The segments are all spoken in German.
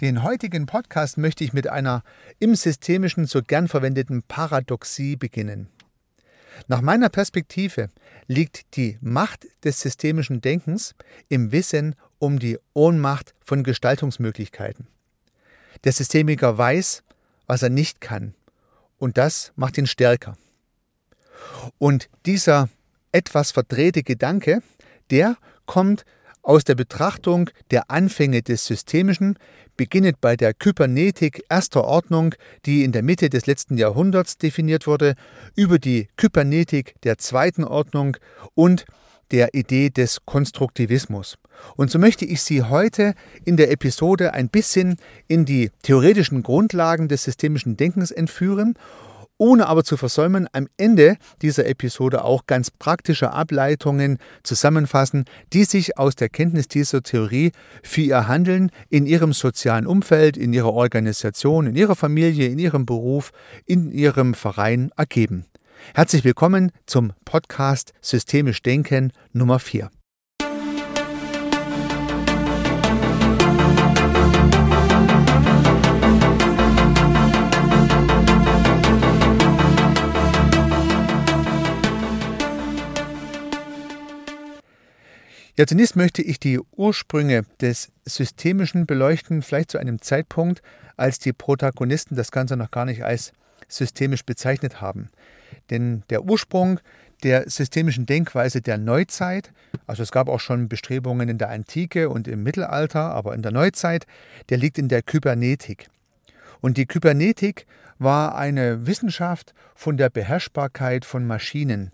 Den heutigen Podcast möchte ich mit einer im Systemischen so gern verwendeten Paradoxie beginnen. Nach meiner Perspektive liegt die Macht des systemischen Denkens im Wissen um die Ohnmacht von Gestaltungsmöglichkeiten. Der Systemiker weiß, was er nicht kann, und das macht ihn stärker. Und dieser etwas verdrehte Gedanke, der kommt aus der Betrachtung der Anfänge des Systemischen, beginnend bei der Kybernetik erster Ordnung, die in der Mitte des letzten Jahrhunderts definiert wurde, über die Kybernetik der zweiten Ordnung und der Idee des Konstruktivismus. Und so möchte ich Sie heute in der Episode ein bisschen in die theoretischen Grundlagen des systemischen Denkens entführen ohne aber zu versäumen, am Ende dieser Episode auch ganz praktische Ableitungen zusammenfassen, die sich aus der Kenntnis dieser Theorie für ihr Handeln in ihrem sozialen Umfeld, in ihrer Organisation, in ihrer Familie, in ihrem Beruf, in ihrem Verein ergeben. Herzlich willkommen zum Podcast Systemisch Denken Nummer 4. Ja, zunächst möchte ich die Ursprünge des Systemischen beleuchten, vielleicht zu einem Zeitpunkt, als die Protagonisten das Ganze noch gar nicht als systemisch bezeichnet haben. Denn der Ursprung der systemischen Denkweise der Neuzeit, also es gab auch schon Bestrebungen in der Antike und im Mittelalter, aber in der Neuzeit, der liegt in der Kybernetik. Und die Kybernetik war eine Wissenschaft von der Beherrschbarkeit von Maschinen.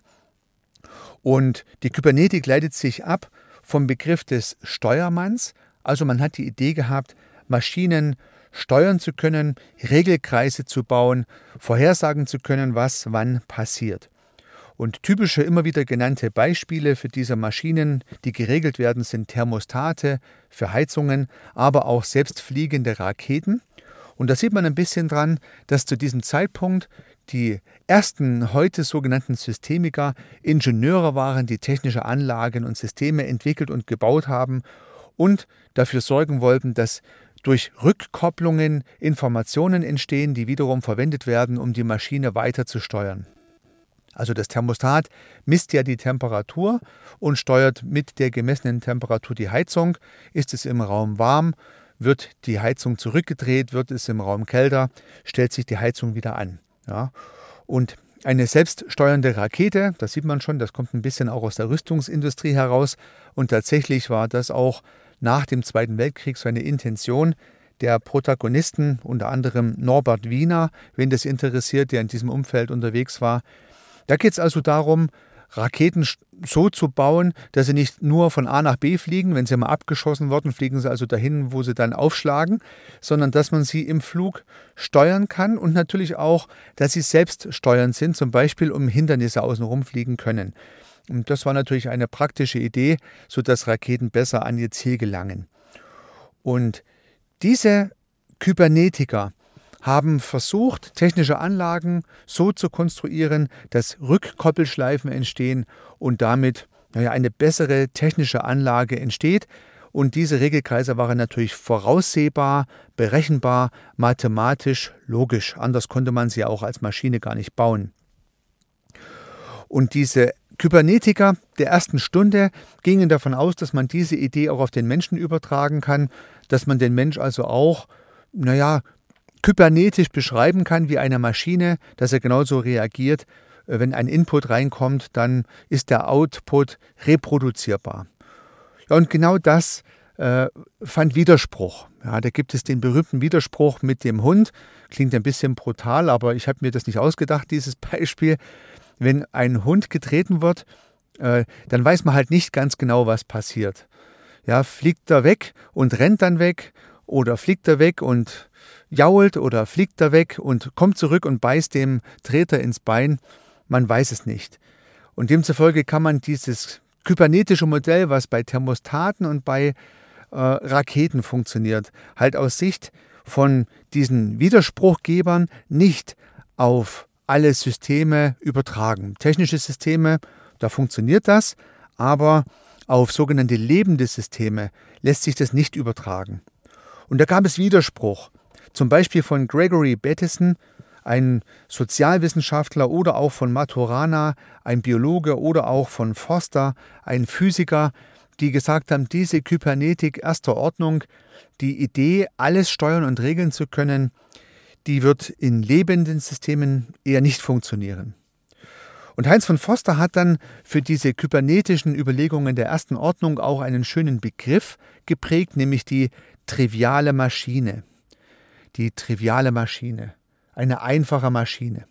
Und die Kybernetik leitet sich ab vom Begriff des Steuermanns. Also man hat die Idee gehabt, Maschinen steuern zu können, Regelkreise zu bauen, vorhersagen zu können, was wann passiert. Und typische immer wieder genannte Beispiele für diese Maschinen, die geregelt werden, sind Thermostate für Heizungen, aber auch selbstfliegende Raketen. Und da sieht man ein bisschen dran, dass zu diesem Zeitpunkt die ersten heute sogenannten Systemiker Ingenieure waren, die technische Anlagen und Systeme entwickelt und gebaut haben und dafür sorgen wollten, dass durch Rückkopplungen Informationen entstehen, die wiederum verwendet werden, um die Maschine weiter zu steuern. Also das Thermostat misst ja die Temperatur und steuert mit der gemessenen Temperatur die Heizung. Ist es im Raum warm, wird die Heizung zurückgedreht, wird es im Raum kälter, stellt sich die Heizung wieder an. Ja? Und eine selbststeuernde Rakete, das sieht man schon, das kommt ein bisschen auch aus der Rüstungsindustrie heraus. Und tatsächlich war das auch nach dem Zweiten Weltkrieg so eine Intention der Protagonisten, unter anderem Norbert Wiener, wen das interessiert, der in diesem Umfeld unterwegs war. Da geht es also darum, Raketen so zu bauen, dass sie nicht nur von A nach B fliegen, wenn sie mal abgeschossen worden, fliegen sie also dahin, wo sie dann aufschlagen, sondern dass man sie im Flug steuern kann und natürlich auch, dass sie selbst steuernd sind, zum Beispiel um Hindernisse außenrum fliegen können. Und das war natürlich eine praktische Idee, sodass Raketen besser an ihr Ziel gelangen. Und diese Kybernetiker, haben versucht, technische Anlagen so zu konstruieren, dass Rückkoppelschleifen entstehen und damit naja, eine bessere technische Anlage entsteht. Und diese Regelkreise waren natürlich voraussehbar, berechenbar, mathematisch, logisch. Anders konnte man sie auch als Maschine gar nicht bauen. Und diese Kybernetiker der ersten Stunde gingen davon aus, dass man diese Idee auch auf den Menschen übertragen kann, dass man den Mensch also auch, naja, kybernetisch beschreiben kann wie eine Maschine, dass er genauso reagiert. Äh, wenn ein Input reinkommt, dann ist der Output reproduzierbar. Ja, und genau das äh, fand Widerspruch. Ja, da gibt es den berühmten Widerspruch mit dem Hund. Klingt ein bisschen brutal, aber ich habe mir das nicht ausgedacht, dieses Beispiel. Wenn ein Hund getreten wird, äh, dann weiß man halt nicht ganz genau, was passiert. Ja, fliegt er weg und rennt dann weg oder fliegt er weg und jault oder fliegt er weg und kommt zurück und beißt dem Treter ins Bein. Man weiß es nicht. Und demzufolge kann man dieses kybernetische Modell, was bei Thermostaten und bei äh, Raketen funktioniert, halt aus Sicht von diesen Widerspruchgebern nicht auf alle Systeme übertragen. Technische Systeme, da funktioniert das, aber auf sogenannte lebende Systeme lässt sich das nicht übertragen. Und da gab es Widerspruch, zum Beispiel von Gregory Bateson, ein Sozialwissenschaftler, oder auch von Maturana, ein Biologe, oder auch von Forster, ein Physiker, die gesagt haben, diese Kybernetik erster Ordnung, die Idee, alles steuern und regeln zu können, die wird in lebenden Systemen eher nicht funktionieren. Und Heinz von Foster hat dann für diese kybernetischen Überlegungen der ersten Ordnung auch einen schönen Begriff geprägt, nämlich die triviale Maschine. Die triviale Maschine. Eine einfache Maschine.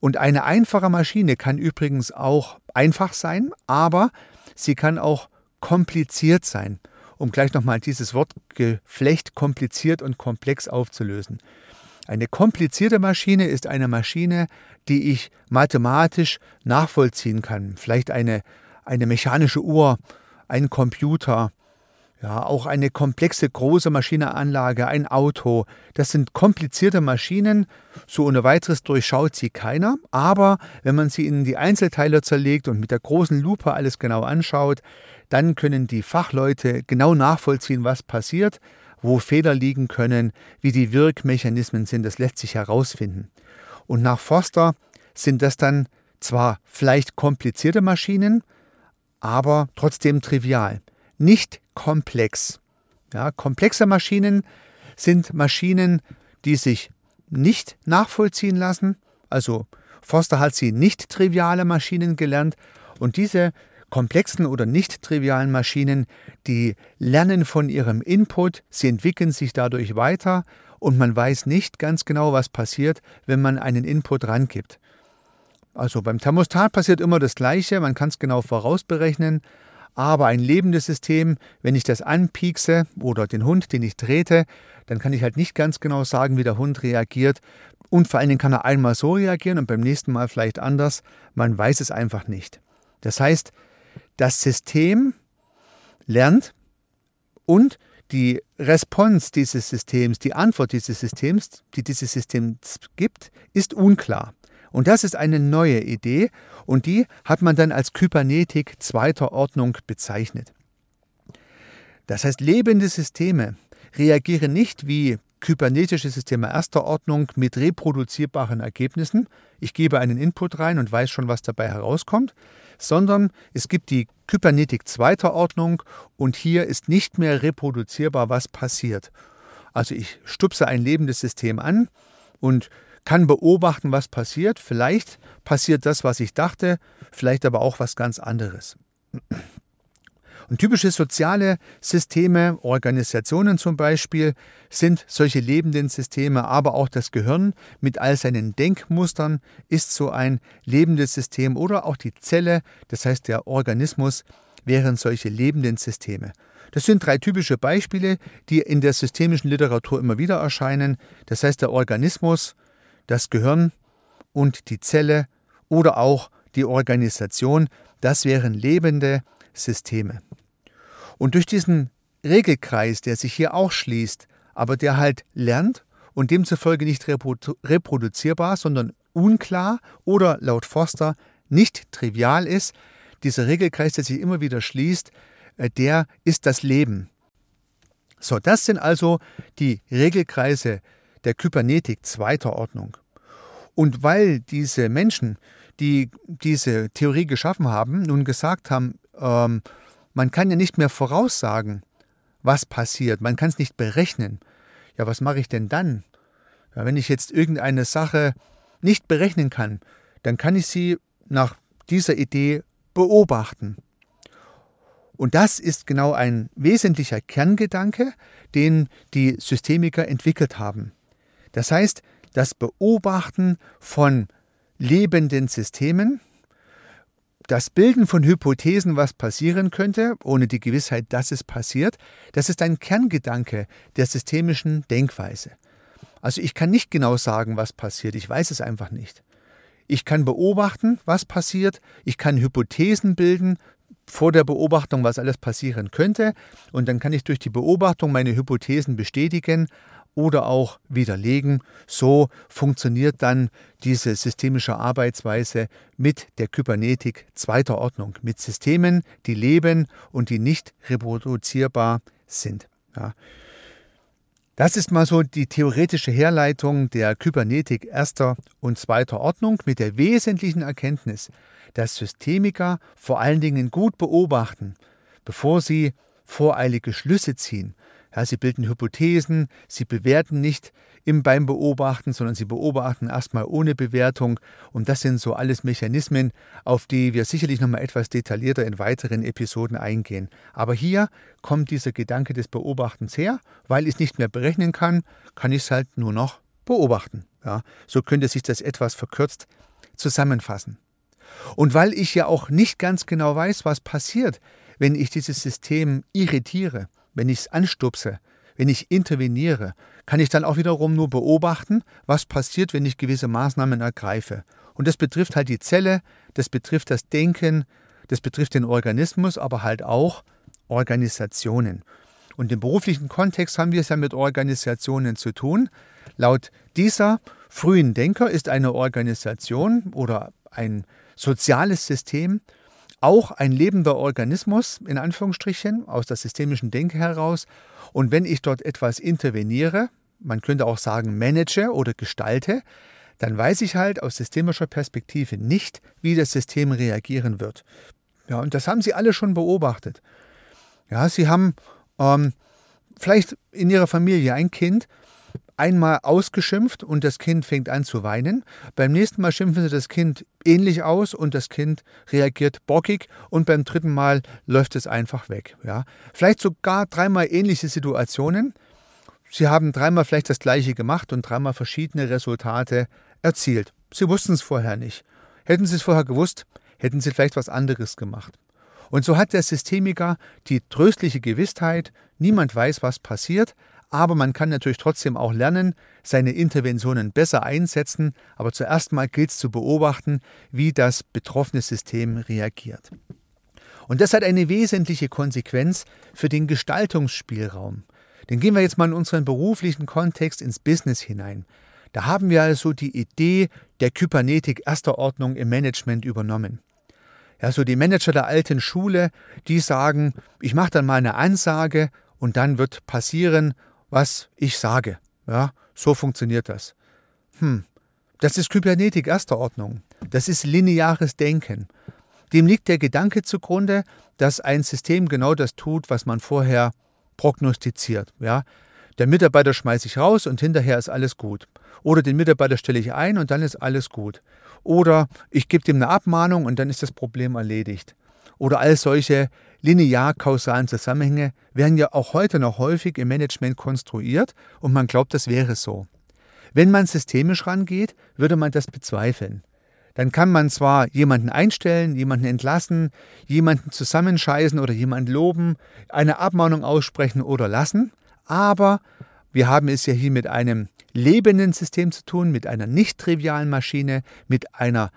Und eine einfache Maschine kann übrigens auch einfach sein, aber sie kann auch kompliziert sein, um gleich nochmal dieses Wortgeflecht kompliziert und komplex aufzulösen. Eine komplizierte Maschine ist eine Maschine, die ich mathematisch nachvollziehen kann. Vielleicht eine, eine mechanische Uhr, ein Computer, ja, auch eine komplexe große Maschineanlage, ein Auto. Das sind komplizierte Maschinen. So ohne weiteres durchschaut sie keiner. Aber wenn man sie in die Einzelteile zerlegt und mit der großen Lupe alles genau anschaut, dann können die Fachleute genau nachvollziehen, was passiert wo Fehler liegen können, wie die Wirkmechanismen sind, das lässt sich herausfinden. Und nach Forster sind das dann zwar vielleicht komplizierte Maschinen, aber trotzdem trivial, nicht komplex. Ja, komplexe Maschinen sind Maschinen, die sich nicht nachvollziehen lassen. Also Forster hat sie nicht triviale Maschinen gelernt und diese komplexen oder nicht trivialen Maschinen, die lernen von ihrem Input, sie entwickeln sich dadurch weiter und man weiß nicht ganz genau, was passiert, wenn man einen Input rangibt. Also beim Thermostat passiert immer das Gleiche, man kann es genau vorausberechnen, aber ein lebendes System, wenn ich das anpiekse oder den Hund, den ich trete, dann kann ich halt nicht ganz genau sagen, wie der Hund reagiert. Und vor allen Dingen kann er einmal so reagieren und beim nächsten Mal vielleicht anders. Man weiß es einfach nicht. Das heißt, das System lernt und die Response dieses Systems, die Antwort dieses Systems, die dieses System gibt, ist unklar. Und das ist eine neue Idee und die hat man dann als Kybernetik zweiter Ordnung bezeichnet. Das heißt, lebende Systeme reagieren nicht wie kybernetische Systeme erster Ordnung mit reproduzierbaren Ergebnissen. Ich gebe einen Input rein und weiß schon, was dabei herauskommt, sondern es gibt die Kybernetik zweiter Ordnung und hier ist nicht mehr reproduzierbar, was passiert. Also ich stupse ein lebendes System an und kann beobachten, was passiert. Vielleicht passiert das, was ich dachte, vielleicht aber auch was ganz anderes. Und typische soziale Systeme, Organisationen zum Beispiel, sind solche lebenden Systeme, aber auch das Gehirn mit all seinen Denkmustern ist so ein lebendes System oder auch die Zelle, das heißt der Organismus, wären solche lebenden Systeme. Das sind drei typische Beispiele, die in der systemischen Literatur immer wieder erscheinen. Das heißt der Organismus, das Gehirn und die Zelle oder auch die Organisation, das wären lebende Systeme. Und durch diesen Regelkreis, der sich hier auch schließt, aber der halt lernt und demzufolge nicht reproduzierbar, sondern unklar oder laut Forster nicht trivial ist, dieser Regelkreis, der sich immer wieder schließt, äh, der ist das Leben. So, das sind also die Regelkreise der Kybernetik zweiter Ordnung. Und weil diese Menschen, die diese Theorie geschaffen haben, nun gesagt haben, ähm, man kann ja nicht mehr voraussagen, was passiert. Man kann es nicht berechnen. Ja, was mache ich denn dann? Ja, wenn ich jetzt irgendeine Sache nicht berechnen kann, dann kann ich sie nach dieser Idee beobachten. Und das ist genau ein wesentlicher Kerngedanke, den die Systemiker entwickelt haben. Das heißt, das Beobachten von lebenden Systemen, das Bilden von Hypothesen, was passieren könnte, ohne die Gewissheit, dass es passiert, das ist ein Kerngedanke der systemischen Denkweise. Also ich kann nicht genau sagen, was passiert, ich weiß es einfach nicht. Ich kann beobachten, was passiert, ich kann Hypothesen bilden vor der Beobachtung, was alles passieren könnte, und dann kann ich durch die Beobachtung meine Hypothesen bestätigen, oder auch widerlegen. So funktioniert dann diese systemische Arbeitsweise mit der Kybernetik zweiter Ordnung, mit Systemen, die leben und die nicht reproduzierbar sind. Ja. Das ist mal so die theoretische Herleitung der Kybernetik erster und zweiter Ordnung mit der wesentlichen Erkenntnis, dass Systemiker vor allen Dingen gut beobachten, bevor sie voreilige Schlüsse ziehen. Ja, sie bilden Hypothesen, sie bewerten nicht im, beim Beobachten, sondern sie beobachten erstmal ohne Bewertung. Und das sind so alles Mechanismen, auf die wir sicherlich nochmal etwas detaillierter in weiteren Episoden eingehen. Aber hier kommt dieser Gedanke des Beobachtens her, weil ich es nicht mehr berechnen kann, kann ich es halt nur noch beobachten. Ja, so könnte sich das etwas verkürzt zusammenfassen. Und weil ich ja auch nicht ganz genau weiß, was passiert, wenn ich dieses System irritiere, wenn ich es anstupse, wenn ich interveniere, kann ich dann auch wiederum nur beobachten, was passiert, wenn ich gewisse Maßnahmen ergreife. Und das betrifft halt die Zelle, das betrifft das Denken, das betrifft den Organismus, aber halt auch Organisationen. Und im beruflichen Kontext haben wir es ja mit Organisationen zu tun. Laut dieser frühen Denker ist eine Organisation oder ein soziales System auch ein lebender Organismus, in Anführungsstrichen, aus der systemischen Denke heraus. Und wenn ich dort etwas interveniere, man könnte auch sagen manage oder gestalte, dann weiß ich halt aus systemischer Perspektive nicht, wie das System reagieren wird. Ja, und das haben Sie alle schon beobachtet. Ja, Sie haben ähm, vielleicht in Ihrer Familie ein Kind, einmal ausgeschimpft und das Kind fängt an zu weinen. Beim nächsten Mal schimpfen sie das Kind ähnlich aus und das Kind reagiert bockig und beim dritten Mal läuft es einfach weg. Ja. Vielleicht sogar dreimal ähnliche Situationen. Sie haben dreimal vielleicht das gleiche gemacht und dreimal verschiedene Resultate erzielt. Sie wussten es vorher nicht. Hätten sie es vorher gewusst, hätten sie vielleicht was anderes gemacht. Und so hat der Systemiker die tröstliche Gewissheit, niemand weiß, was passiert, aber man kann natürlich trotzdem auch lernen, seine Interventionen besser einsetzen. Aber zuerst mal gilt es zu beobachten, wie das betroffene System reagiert. Und das hat eine wesentliche Konsequenz für den Gestaltungsspielraum. Den gehen wir jetzt mal in unseren beruflichen Kontext ins Business hinein. Da haben wir also die Idee der Kybernetik erster Ordnung im Management übernommen. Ja, so die Manager der alten Schule, die sagen, ich mache dann mal eine Ansage und dann wird passieren was ich sage. Ja, so funktioniert das. Hm, das ist Kybernetik erster Ordnung. Das ist lineares Denken. Dem liegt der Gedanke zugrunde, dass ein System genau das tut, was man vorher prognostiziert. Ja? Der Mitarbeiter schmeiße ich raus und hinterher ist alles gut. Oder den Mitarbeiter stelle ich ein und dann ist alles gut. Oder ich gebe dem eine Abmahnung und dann ist das Problem erledigt. Oder all solche linear-kausalen Zusammenhänge werden ja auch heute noch häufig im Management konstruiert und man glaubt, das wäre so. Wenn man systemisch rangeht, würde man das bezweifeln. Dann kann man zwar jemanden einstellen, jemanden entlassen, jemanden zusammenscheißen oder jemanden loben, eine Abmahnung aussprechen oder lassen, aber wir haben es ja hier mit einem lebenden System zu tun, mit einer nicht trivialen Maschine, mit einer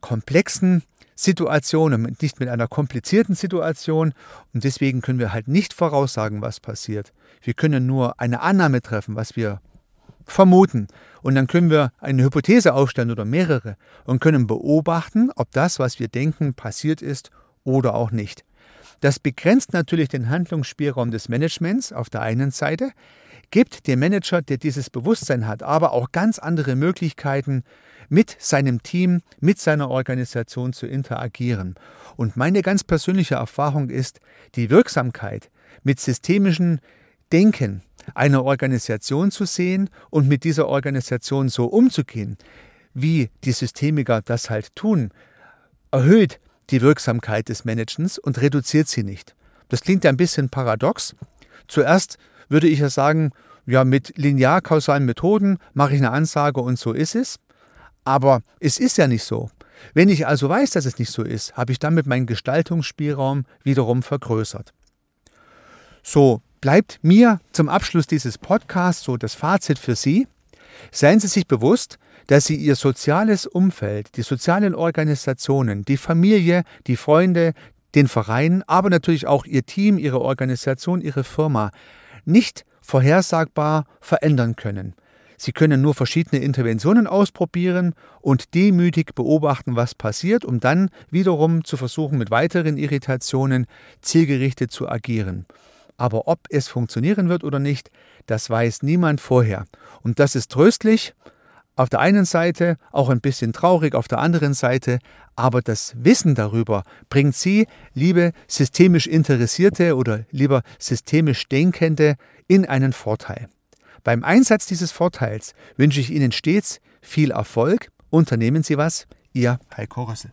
komplexen Situation und nicht mit einer komplizierten Situation. Und deswegen können wir halt nicht voraussagen, was passiert. Wir können nur eine Annahme treffen, was wir vermuten. Und dann können wir eine Hypothese aufstellen oder mehrere und können beobachten, ob das, was wir denken, passiert ist oder auch nicht. Das begrenzt natürlich den Handlungsspielraum des Managements auf der einen Seite, gibt dem Manager, der dieses Bewusstsein hat, aber auch ganz andere Möglichkeiten, mit seinem Team, mit seiner Organisation zu interagieren. Und meine ganz persönliche Erfahrung ist, die Wirksamkeit mit systemischen Denken einer Organisation zu sehen und mit dieser Organisation so umzugehen, wie die Systemiker das halt tun, erhöht die Wirksamkeit des Managens und reduziert sie nicht. Das klingt ja ein bisschen paradox. Zuerst würde ich ja sagen, ja, mit linear-kausalen Methoden mache ich eine Ansage und so ist es. Aber es ist ja nicht so. Wenn ich also weiß, dass es nicht so ist, habe ich damit meinen Gestaltungsspielraum wiederum vergrößert. So bleibt mir zum Abschluss dieses Podcasts so das Fazit für Sie. Seien Sie sich bewusst, dass Sie Ihr soziales Umfeld, die sozialen Organisationen, die Familie, die Freunde, den Verein, aber natürlich auch Ihr Team, Ihre Organisation, Ihre Firma nicht vorhersagbar verändern können. Sie können nur verschiedene Interventionen ausprobieren und demütig beobachten, was passiert, um dann wiederum zu versuchen, mit weiteren Irritationen zielgerichtet zu agieren. aber ob es funktionieren wird oder nicht, das weiß niemand vorher. Und das ist tröstlich, auf der einen Seite auch ein bisschen traurig, auf der anderen Seite, aber das Wissen darüber bringt Sie, liebe systemisch Interessierte oder lieber systemisch Denkende, in einen Vorteil. Beim Einsatz dieses Vorteils wünsche ich Ihnen stets viel Erfolg. Unternehmen Sie was, Ihr Heiko Rössel.